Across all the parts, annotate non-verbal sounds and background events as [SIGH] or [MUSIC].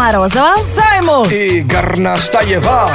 Marozova. Zajmo! I Garnaštajeva.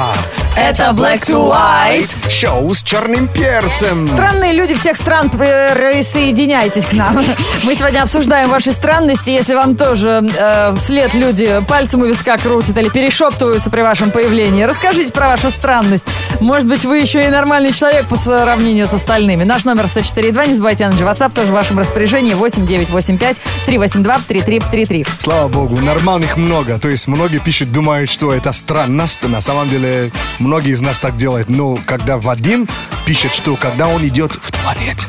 Это Black to White. Шоу с черным перцем. Странные люди всех стран, присоединяйтесь к нам. Мы сегодня обсуждаем ваши странности. Если вам тоже э, вслед люди пальцем у виска крутят или перешептываются при вашем появлении, расскажите про вашу странность. Может быть, вы еще и нормальный человек по сравнению с остальными. Наш номер 104.2, не забывайте, на WhatsApp тоже в вашем распоряжении 8985 382 3333. Слава богу, нормальных много. То есть многие пишут, думают, что это странность. На самом деле, многие из нас так делают. Но когда Вадим пишет, что когда он идет в туалет,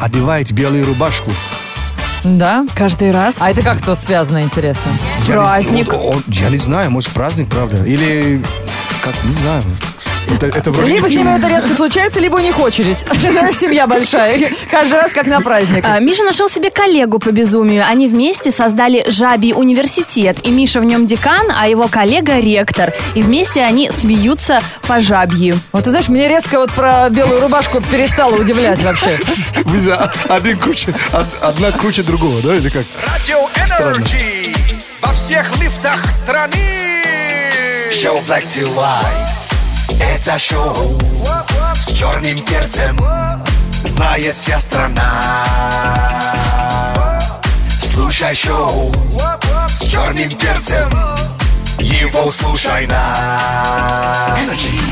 одевает белую рубашку. Да? Каждый раз. А это как то связано, интересно? Я не- Праздник. он- он- я не знаю, может праздник, правда? Или, как, не знаю. Это, это вроде Либо с ними это редко случается, либо у них очередь. [LAUGHS] Знаешь, семья большая. Каждый раз как на праздник. А, Миша нашел себе коллегу по безумию. Они вместе создали Жабий университет. И Миша в нем декан, а его коллега ректор. И вместе они смеются по жабьи. Вот ты знаешь, мне резко вот про белую рубашку перестало удивлять вообще. [LAUGHS] Вы же один куча, од- одна куча другого, да, или как? Радио Energy во всех лифтах страны. Шоу Black to White. Это шоу с черным перцем. Знает вся страна. Слушай шоу с черным перцем. Его слушай на.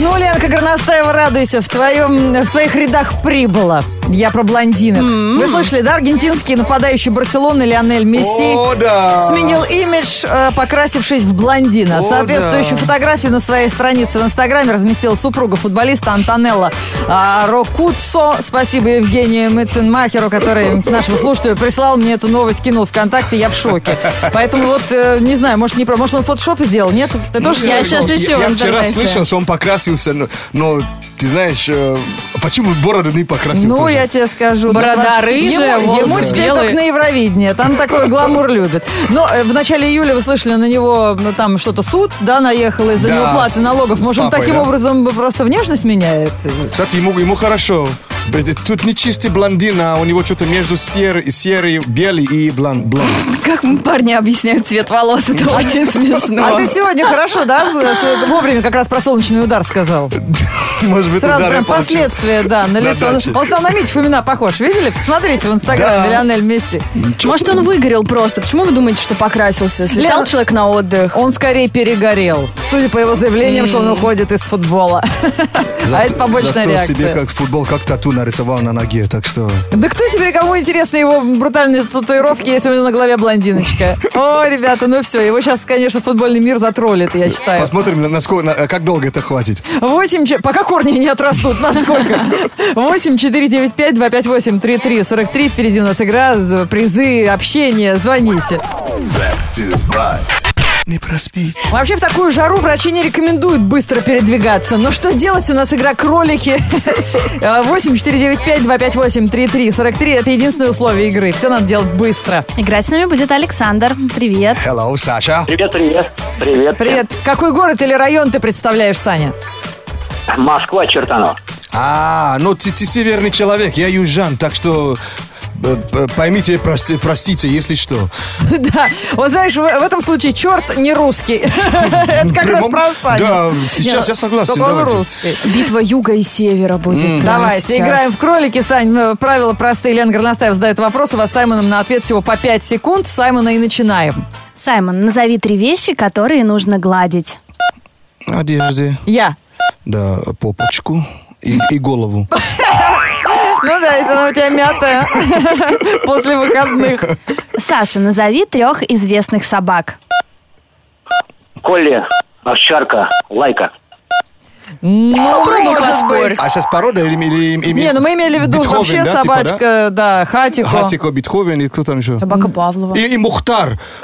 Ну, Ленка Горностаева, радуйся, в, твоем, в твоих рядах прибыла. Я про блондинок. Вы слышали, да? Аргентинский нападающий Барселоны Лионель Месси О, да. сменил имидж, э, покрасившись в блондина. О, Соответствующую да. фотографию на своей странице в Инстаграме разместила супруга футболиста Антонелла а, Рокуцо. Спасибо Евгению Мыценмахеру, который к нашему слушателю прислал мне эту новость, кинул ВКонтакте. Я в шоке. Поэтому вот, э, не знаю, может, не про... Может, он фотошоп сделал? Нет? Ты тоже Я сейчас ищу Я, вчера слышал, что он покрасился, но, но ты знаешь, э, почему бороду не покрасил Ну, тоже? я тебе скажу. Борода рыжая, ему, ему теперь белые. только на Евровидение. Там такой гламур любит. Но э, в начале июля вы слышали на него, ну, там что-то суд, да, наехал из-за Да, неуплаты налогов. Может, он таким да? образом просто внешность меняет? Кстати, ему, ему хорошо. Тут не чистый блондин, а у него что-то между серый, серый белый и блонд. блонд. Как парни объясняют цвет волос, это [LAUGHS] очень смешно. А ты сегодня хорошо, да? [LAUGHS] Вовремя как раз про солнечный удар сказал. [LAUGHS] Может быть, Сразу прям последствия, да, на лицо. Он, стал на Митю Фомина похож. Видели? Посмотрите в Инстаграме Да. Лионель Месси. Может, он выгорел просто. Почему вы думаете, что покрасился? Слетал человек на отдых. Он скорее перегорел. Судя по его заявлениям, что он уходит из футбола. А это побочная Зато реакция. себе как футбол, как тату нарисовал на ноге, так что... Да кто теперь, кому интересны его брутальные татуировки, если у него на голове блондиночка? О, ребята, ну все, его сейчас, конечно, футбольный мир затроллит, я считаю. Посмотрим, на- насколько, на- как долго это хватит. 8, че- пока корни не отрастут, насколько? 8 495 258 33 43. Впереди у нас игра, призы, общение, звоните. Не проспись. Вообще в такую жару врачи не рекомендуют быстро передвигаться. Но что делать? У нас игра кролики. 8 495 258 33 43. Это единственное условие игры. Все надо делать быстро. Играть с нами будет Александр. Привет. Hello, Саша. Привет, привет. Привет. Привет. Какой город или район ты представляешь, Саня? Москва, Чертанов. А, ну ты, ты северный человек, я южан, так что поймите, и прости- простите, если что. [LAUGHS] Да. Вот знаешь, в, в этом случае черт не русский. [LAUGHS] Это как раз про Саню. Да, сейчас я согласен, Только он русский. Битва юга и севера будет. Давайте, играем в кролики, Сань. Ну, Правила простые. Лена Горностаев задает вопрос. У вас с Саймоном на ответ всего по 5 секунд. С Саймона и начинаем. Саймон, назови три вещи, которые нужно гладить. Одежды, Я. да, попочку и, и голову. [LAUGHS] Ну да, если она у тебя мятая [LAUGHS] после выходных. Саша, назови трех известных собак. Колли, овчарка, лайка. Ну, поспорь. быть. А сейчас порода или... или, или- Не, ну мы имели в виду Бетховен, вообще да, типа, собачка, да, хатико. да? Хатико, Бетховен и кто там еще? Собака Павлова. И, и Мухтар. [LAUGHS]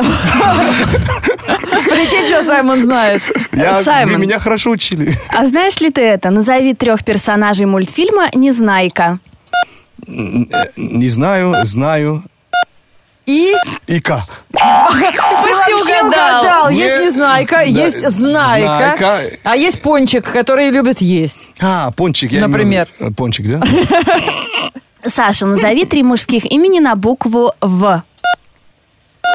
Прикинь, что Саймон знает. Я, Саймон. вы меня хорошо учили. А знаешь ли ты это? Назови трех персонажей мультфильма «Незнайка». Не знаю, знаю. И Ика. Почти вообще угадал. Есть Не- незнайка, Да, есть знайка, знайка. а есть пончик, который любит есть. А, пончик. я Например. имел- э, Пончик, да? Саша, назови три мужских имени на букву «В».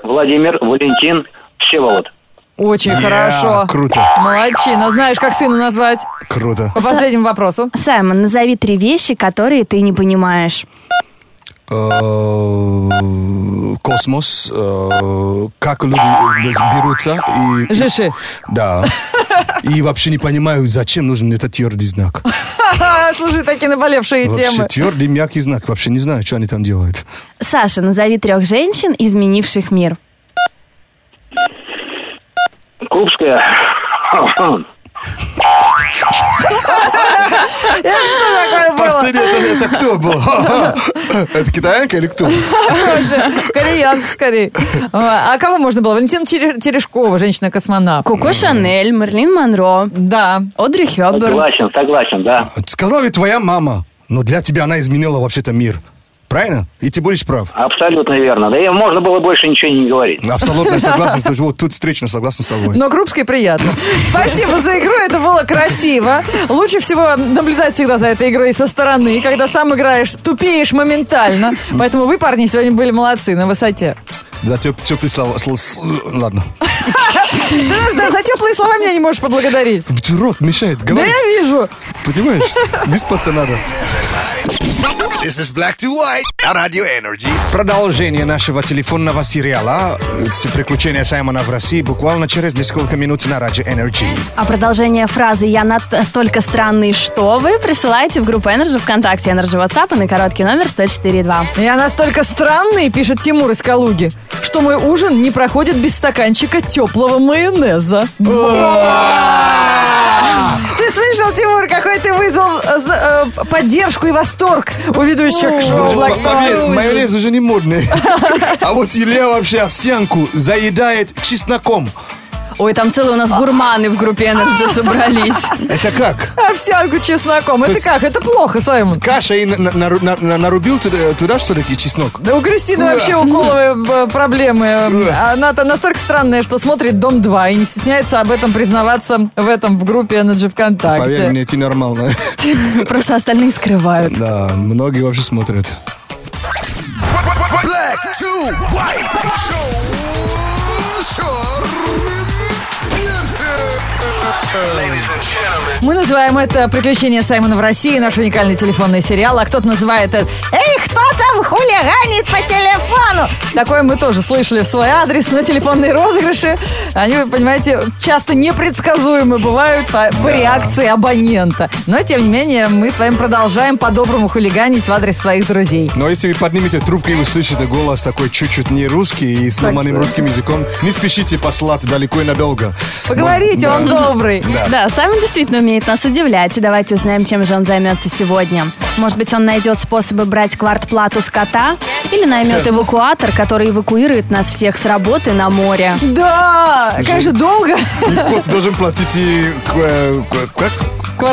Владимир, Валентин, Всеволод. Очень Yeah, хорошо. круто. Молодчина. Знаешь, как сына назвать? Круто. По последнему вопросу. Саймон, назови три вещи, которые ты не понимаешь. Э, Космос, э, как люди э, берутся и... Жиши. Да. И вообще не понимаю, зачем нужен этот твердый знак. [LAUGHS] Слушай, такие наболевшие Вообще темы. твердый, мягкий знак. Вообще не знаю, что они там делают. Саша, назови трех женщин, изменивших мир. Крупская. Что такое было? Последний это, это кто был? [LAUGHS] Это китаянка или кто? Кореянка, скорее. А кого можно было? Валентина Терешкова, женщина-космонавт. Коко Шанель, Мерлин Монро, Да. Одри Хёбберн. Согласен, согласен, да. Сказала ведь твоя мама. Но для тебя она изменила вообще-то мир. Правильно? И ты будешь прав. Абсолютно верно. Да и можно было больше ничего не говорить. Абсолютно согласен. [LAUGHS] То есть Вот тут встречно согласен с тобой. Но Крупской приятно. Спасибо за игру, это было красиво. Лучше всего наблюдать всегда за этой игрой со стороны. Когда сам играешь, тупеешь моментально. Поэтому вы, парни, сегодня были молодцы на высоте. За теп- теплые слова. Ладно. [LAUGHS] Ты да, за теплые слова меня не можешь поблагодарить. Рот мешает Да говорить. я вижу. Понимаешь? Выспаться надо. This is Black to White на Radio Energy. Продолжение нашего телефонного сериала э, «Приключения Саймона в России» буквально через несколько минут на Радио Energy. А продолжение фразы «Я настолько странный, что вы» присылайте в группу Energy ВКонтакте, Energy WhatsApp и на короткий номер 104.2. Я настолько странный, пишет Тимур из Калуги, что мой ужин не проходит без стаканчика теплого майонеза. Ты слышал, Тимур, какой ты вызвал э, поддержку и восторг у ведущих шоу Black майонез уже не модный. [LAUGHS] А вот Илья вообще овсянку заедает чесноком. Ой, там целые у нас гурманы в группе Energy собрались. Это как? Овсянку чесноком. Это как? Это плохо, Саймон. Каша и на- на- на- на- нарубил туда, что ли, чеснок? Да у Кристины вообще у Коловой э, проблемы. Она-то настолько странная, что смотрит «Дом 2» и не стесняется об этом признаваться в этом в группе Energy Поверь ВКонтакте. мне, ты нормально. Просто остальные скрывают. Да, многие вообще смотрят. Black to White. Шоу Мы называем это «Приключения Саймона в России», наш уникальный телефонный сериал, а кто-то называет это «Эй, кто там хулиганит по телефону?» Такое мы тоже слышали в свой адрес, но телефонные розыгрыши, они, вы понимаете, часто непредсказуемы бывают по, по реакции абонента. Но, тем не менее, мы с вами продолжаем по-доброму хулиганить в адрес своих друзей. Но если вы поднимете трубку и услышите голос такой чуть-чуть не русский и сломанным Так. русским языком, не спешите послать далеко и надолго. Поговорите, Да. он добрый. Да, Саймон действительно умеет нас удивлять. И давайте узнаем, чем же он займется сегодня. Может быть, он найдет способы брать квартплату с кота? Или наймет эвакуатор, который эвакуирует нас всех с работы на море? Да, конечно, долго. И кот должен платить и... э, Как?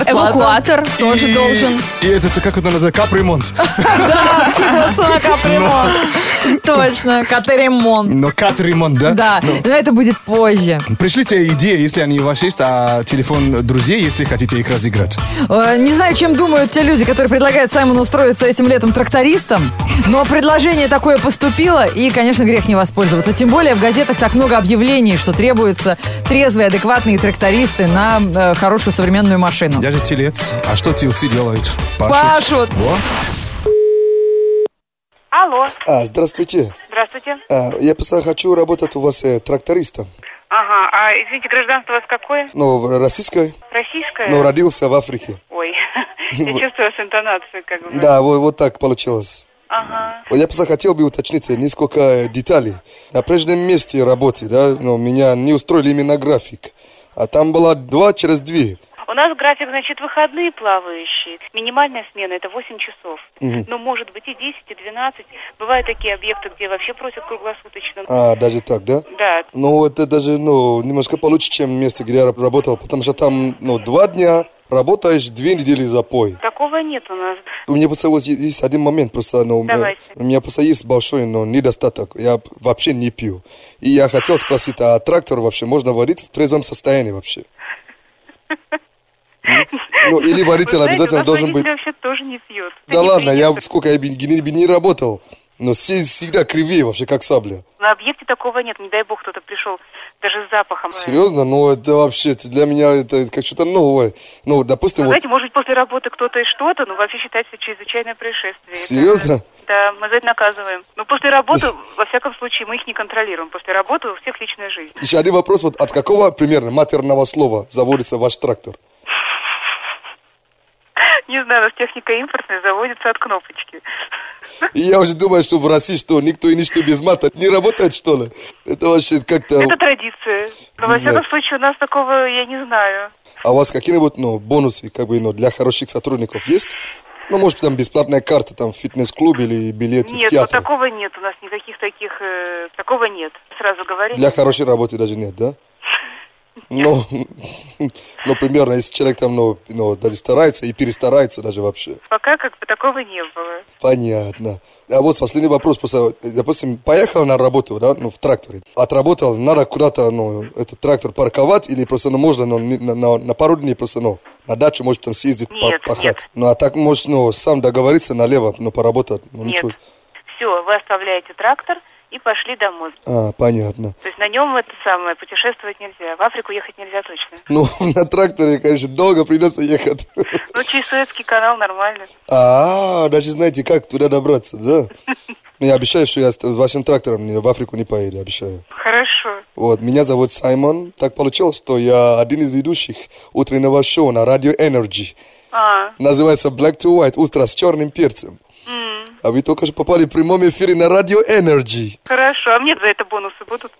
Эвакуатор тоже И- должен. И это, как это называется, капремонт. [LAUGHS] Да, скидываться на капремонт. Точно, катеремонт. Но кат-ремонт, да? Да, но это будет позже. Пришлите идеи, если они у вас есть, а телефон друзей, если хотите их разыграть. Э, Не знаю, чем думают те люди, которые предлагают Саймону устроиться этим летом трактористом, но предложение такое поступило, и, конечно, грех не воспользоваться. Тем более в газетах так много объявлений, что требуются трезвые, адекватные трактористы на э, хорошую современную машину. Даже телец. А что телцы делают? Пашут. Во. Алло, А, здравствуйте. здравствуйте. А, я просто хочу работать у вас э, трактористом. Ага, а извините, гражданство у вас какое? Ну, российское, Российское? но родился в Африке. Ой, [LAUGHS] я чувствую с интонацией, как бы. Да, вот, вот так получилось. Ага. Я просто хотел бы уточнить несколько деталей. На прежнем месте работы, да, но меня не устроили именно график. А там было два через две. У нас график, значит, выходные плавающие. Минимальная смена это 8 часов. Но может быть и 10, и 12. Бывают такие объекты, где вообще просят круглосуточно. А, даже так, да? Да. Ну, это даже, ну, немножко получше, чем место, где я раб- работал, потому что там, ну, два дня работаешь, две недели запой. Такого нет у нас. У меня просто вот есть- один момент, просто, ну, э, Давайте. у меня просто есть большой, но недостаток. Я вообще не пью. И я хотел спросить, а трактор вообще можно водить в трезвом состоянии вообще? [LAUGHS] Ну, или Вы водитель знаете, обязательно у должен быть... вообще тоже не пьет. Да ладно, я сколько я не работал. Но все всегда кривее вообще, как сабля. На объекте такого нет. Не дай бог, кто-то пришел даже с запахом. Серьезно? Ну, это вообще, для меня это как что-то новое. Ну, допустим, Вы вот... знаете, может быть, после работы кто-то и что-то, но вообще считается чрезвычайное происшествие. Серьезно? Это- Да, мы за это наказываем. Но после работы, [LAUGHS] во всяком случае, мы их не контролируем. После работы у всех личная жизнь. Еще один вопрос, вот от какого примерно матерного слова заводится ваш трактор? [LAUGHS] Не знаю, у нас техника импортная заводится от кнопочки. И я уже думаю, что в России что, никто и ничто без мата не работает, что ли? Это вообще как-то... Это традиция. Но, во всяком случае, у нас такого я не знаю. А у вас какие-нибудь, ну, бонусы, как бы, ну, для хороших сотрудников есть? Ну, может, там бесплатная карта, там, в фитнес-клубе или билет в Нет, вот театр. такого нет. У нас никаких таких... э, такого нет. Сразу говорю. Для хорошей работы даже нет, да? Ну, ну, примерно, если человек там, ну, ну, даже старается и перестарается даже вообще. Пока как бы такого не было. Понятно. А вот последний вопрос. Просто, допустим, поехал на работу, да, ну, в тракторе. Отработал, надо куда-то, ну, этот трактор парковать или просто, ну, можно, ну, на, на- на пару дней просто, ну, на дачу, может, там съездить, Нет, пахать. нет. Ну, а так, можешь, ну, сам договориться налево, ну, поработать. Ну, Нет. ничего. Все, вы оставляете трактор и пошли домой. А, понятно. То есть на нем это самое путешествовать нельзя. В Африку ехать нельзя точно. Ну, [LAUGHS] на тракторе, конечно, долго придется ехать. Ну, через Суэцкий канал нормально. А, даже знаете, как туда добраться, да? Ну, я обещаю, что я с вашим трактором в Африку не поеду, обещаю. Хорошо. Вот, меня зовут Саймон. Так получилось, что я один из ведущих утреннего шоу на радио Energy. А, Называется Black to White, утро с черным перцем. А вы только что попали в прямом эфире на радио Energy. хорошо. А мне за это бонусы будут?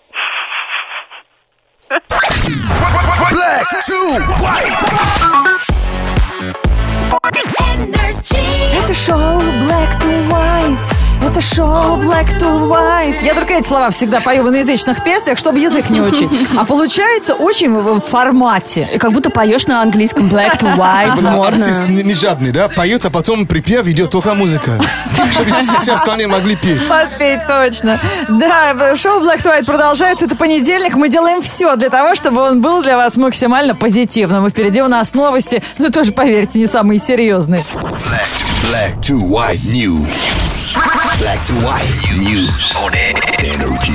Black to white. Это шоу Black to White. Это шоу Black to White. Я только эти слова всегда пою в иноязычных песнях, чтобы язык не учить. А получается очень в формате. И как будто поешь на английском black to white, Типа, ну, артист не, не жадный, да? Поет, а потом припев идет только музыка. [LAUGHS] Чтобы все, все остальные могли петь. Подпеть точно. Да, шоу Black to White продолжается. Это понедельник. Мы делаем все для того, чтобы он был для вас максимально позитивным. И впереди у нас новости, ну тоже, поверьте, не самые серьезные. Black to, black to white news. Black to white news on energy.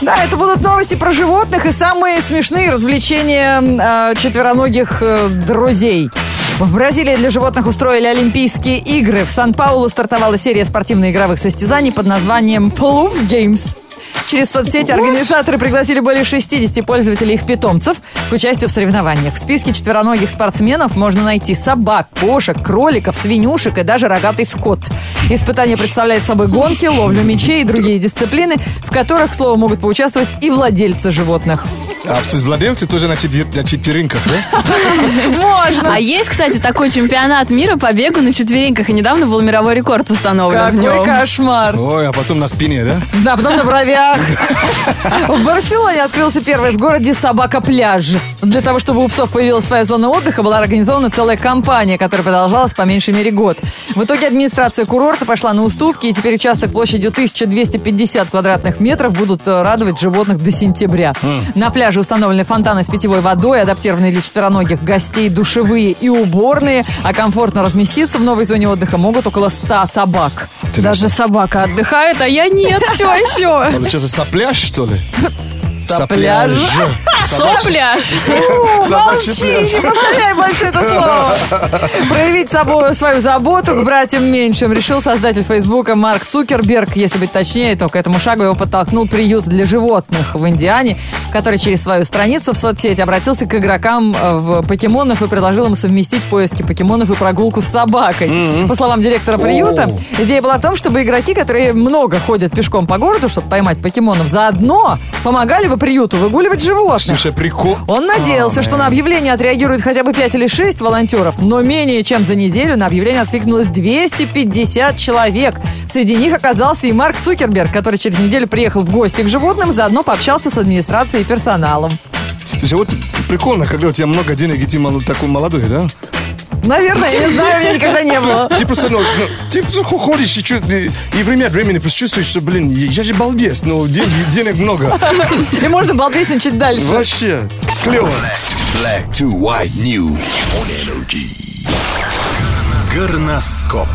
Да, это будут новости про животных и самые смешные развлечения э, четвероногих э, друзей. В Бразилии для животных устроили Олимпийские игры. В Сан-Паулу стартовала серия спортивно-игровых состязаний под названием Ploof Games. Через соцсети организаторы пригласили более 60 пользователей и их питомцев к участию в соревнованиях. В списке четвероногих спортсменов можно найти собак, кошек, кроликов, свинюшек и даже рогатый скот. Испытание представляет собой гонки, ловлю мечей и другие дисциплины, в которых, к слову, могут поучаствовать и владельцы животных. А владельцы тоже на, четвер- на четвереньках, да? Можно! А есть, кстати, такой чемпионат мира по бегу на четвереньках, и недавно был мировой рекорд установлен в Какой нем. кошмар! Ой, а потом на спине, да? Да, потом на бровях. [LAUGHS] В Барселоне открылся первый в городе собака-пляж. Для того, чтобы у псов появилась своя зона отдыха, была организована целая кампания, которая продолжалась по меньшей мере год. В итоге администрация курорта пошла на уступки, и теперь участок площадью 1250 квадратных метров будут э, радовать животных до сентября. На пляже установлены фонтаны с питьевой водой, адаптированные для четвероногих гостей, душевые и уборные, а комфортно разместиться в новой зоне отдыха могут около 100 собак. Даже собака отдыхает, а я нет, все еще. Получается, сопляж, что ли? Сопляж. Сопляж. Молчи, не повторяй больше это слово. [LAUGHS] Проявить собой, свою заботу к братьям меньшим решил создатель Фейсбука Марк Цукерберг. Если быть точнее, то к этому шагу его подтолкнул приют для животных в Индиане, который через свою страницу в соцсети обратился к игрокам э, в покемонов и предложил им совместить поиски покемонов и прогулку с собакой. По словам директора приюта, идея была в том, чтобы игроки, которые много ходят пешком по городу, чтобы поймать покемонов, заодно помогали бы приюту выгуливать животных. Слушай, прикол. Он надеялся, А, что на объявление отреагирует хотя бы 5 или 6 волонтеров, но менее чем за неделю на объявление откликнулось 250 человек. Среди них оказался и Марк Цукерберг, который через неделю приехал в гости к животным, заодно пообщался с администрацией и персоналом. Слушай, вот прикольно, когда у тебя много денег, и ты мол- такой молодой, да? Наверное, я не знаю, у меня никогда не было. Ты просто, ну, ну, ты просто ходишь и, чё- и, время от времени просто чувствуешь, что, блин, я же балбес, но денег, денег много. И можно балбесничать дальше. Вообще, клево. Black to White news on Energy. Горноскоп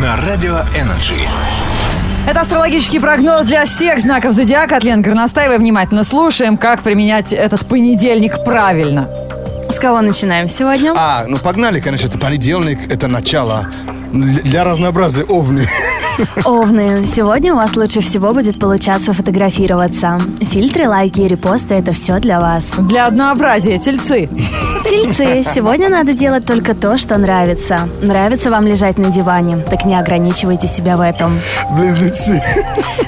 на Радио Энерджи. Это астрологический прогноз для всех знаков зодиака от Лены Горностаевой. Внимательно слушаем, как применять этот понедельник правильно. С кого начинаем сегодня? А, ну погнали, конечно, это понедельник, это начало. Для разнообразия овны. [LAUGHS] Овны, сегодня у вас лучше всего будет получаться фотографироваться. Фильтры, лайки и репосты – это все для вас. Для однообразия тельцы. [LAUGHS] Тельцы, сегодня надо делать только то, что нравится. Нравится вам лежать на диване, так не ограничивайте себя в этом. Близнецы.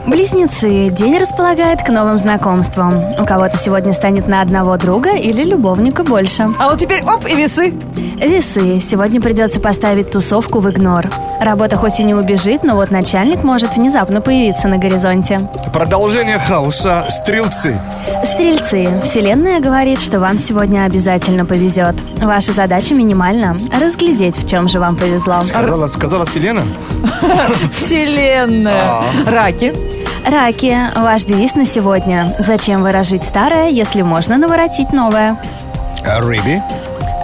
Близнецы, день располагает к новым знакомствам. У кого-то сегодня станет на одного друга или любовника больше. А вот теперь оп, и весы. Весы, сегодня придется поставить тусовку в игнор. Работа хоть и не убежит, но вот начальник может внезапно появиться на горизонте. Продолжение хаоса. Стрелцы. Стрельцы, Вселенная говорит, что вам сегодня обязательно повезет. Ваша задача минимальна – разглядеть, в чем же вам повезло. Сказала, сказала Селена. [LAUGHS] Вселенная. Раки. Раки, ваш девиз на сегодня. Зачем выражить старое, если можно наворотить новое? А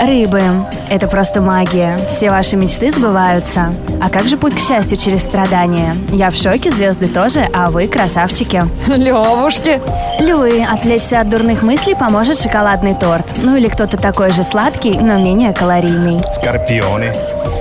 Рыбы. Это просто магия. Все ваши мечты сбываются. А как же путь к счастью через страдания? Я в шоке, звезды тоже, а вы красавчики. [LAUGHS] Левушки. Львы, отвлечься от дурных мыслей поможет шоколадный торт. Ну или кто-то такой же сладкий, но менее калорийный. Скорпионы.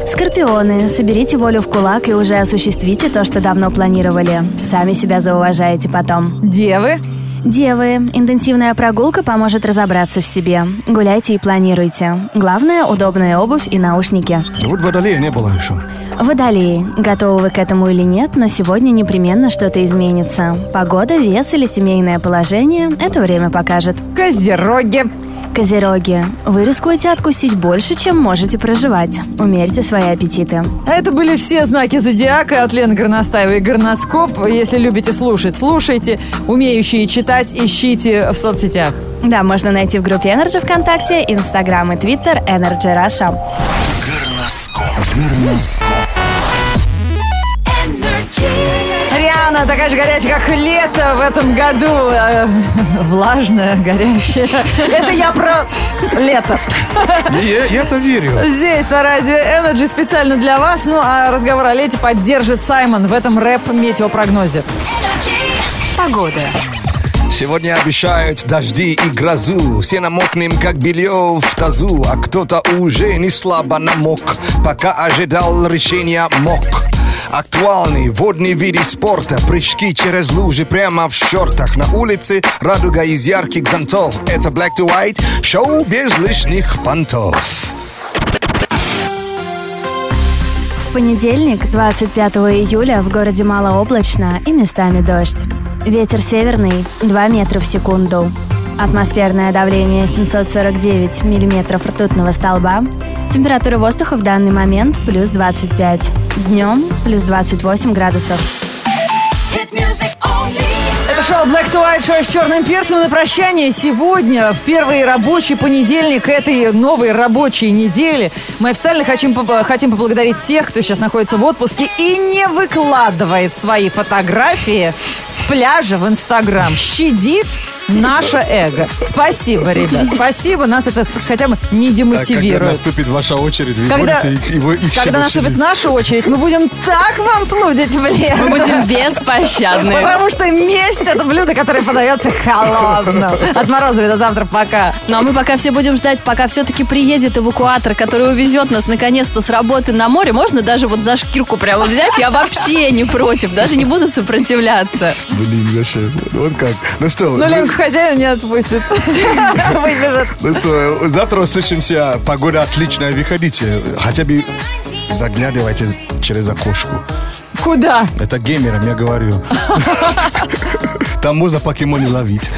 Скорпионы, соберите волю в кулак и уже осуществите то, что давно планировали. Сами себя зауважаете потом. Девы. Девы, интенсивная прогулка поможет разобраться в себе. Гуляйте и планируйте. Главное – удобная обувь и наушники. Вот водолея не было еще. Водолеи, готовы вы к этому или нет, но сегодня непременно что-то изменится. Погода, вес или семейное положение – это время покажет. Козероги. Козероги, вы рискуете откусить больше, чем можете проживать. Умерьте свои аппетиты. Это были все знаки зодиака от Лены Горностаевой. Горноскоп. Если любите слушать, слушайте. Умеющие читать, ищите в соцсетях. Да, можно найти в группе Energy ВКонтакте, Инстаграм и Твиттер Energy Russia. Горноскоп. Горноскоп. Риана такая же горячая, как лето в этом году. Э, [LAUGHS] Влажная, горячая. Это я про лето. Я, я это верю. Здесь на радио Energy специально для вас. Ну, а разговор о лете поддержит Саймон в этом рэп-метеопрогнозе. Погода. Сегодня обещают дожди и грозу Все намокнем, как белье в тазу А кто-то уже не слабо намок Пока ожидал решения мок Актуальный водный виды спорта. Прыжки через лужи прямо в шортах На улице радуга из ярких зонтов. Это Black to White, шоу без лишних понтов. В понедельник, 25 июля, в городе малооблачно и местами дождь. Ветер северный 2 метра в секунду. Атмосферное давление 749 миллиметров ртутного столба. Температура воздуха в данный момент плюс 25. Днем плюс 28 градусов. Это шоу Black to White, шоу с черным перцем на прощание. Сегодня, в первый рабочий понедельник этой новой рабочей недели, мы официально хотим, хотим поблагодарить тех, кто сейчас находится в отпуске и не выкладывает свои фотографии с пляжа в Инстаграм. Щадит наше эго. Спасибо, ребят. Спасибо. Нас это хотя бы не А Когда демотивирует. наступит ваша очередь, вы Когда, будете его, их когда наступит щадить. наша очередь, мы будем так вам плудить в лес. Мы будем беспощадны. Потому что месть это блюдо, которое подается холодно. От Морозова до завтра. Пока. Ну а мы пока все будем ждать, пока все-таки приедет эвакуатор, который увезет нас наконец-то с работы на море. Можно даже вот за шкирку прямо взять? Я вообще не против, даже не буду сопротивляться. Блин, вообще, вот как. Ну что, Ну, Ленку хозяин не отпустит. [LAUGHS] Выбежит. ну что, завтра услышимся. Погода отличная, выходите. Хотя бы заглядывайте через окошко. Куда? Это геймерам я говорю. [LAUGHS] Там можно покемоны ловить.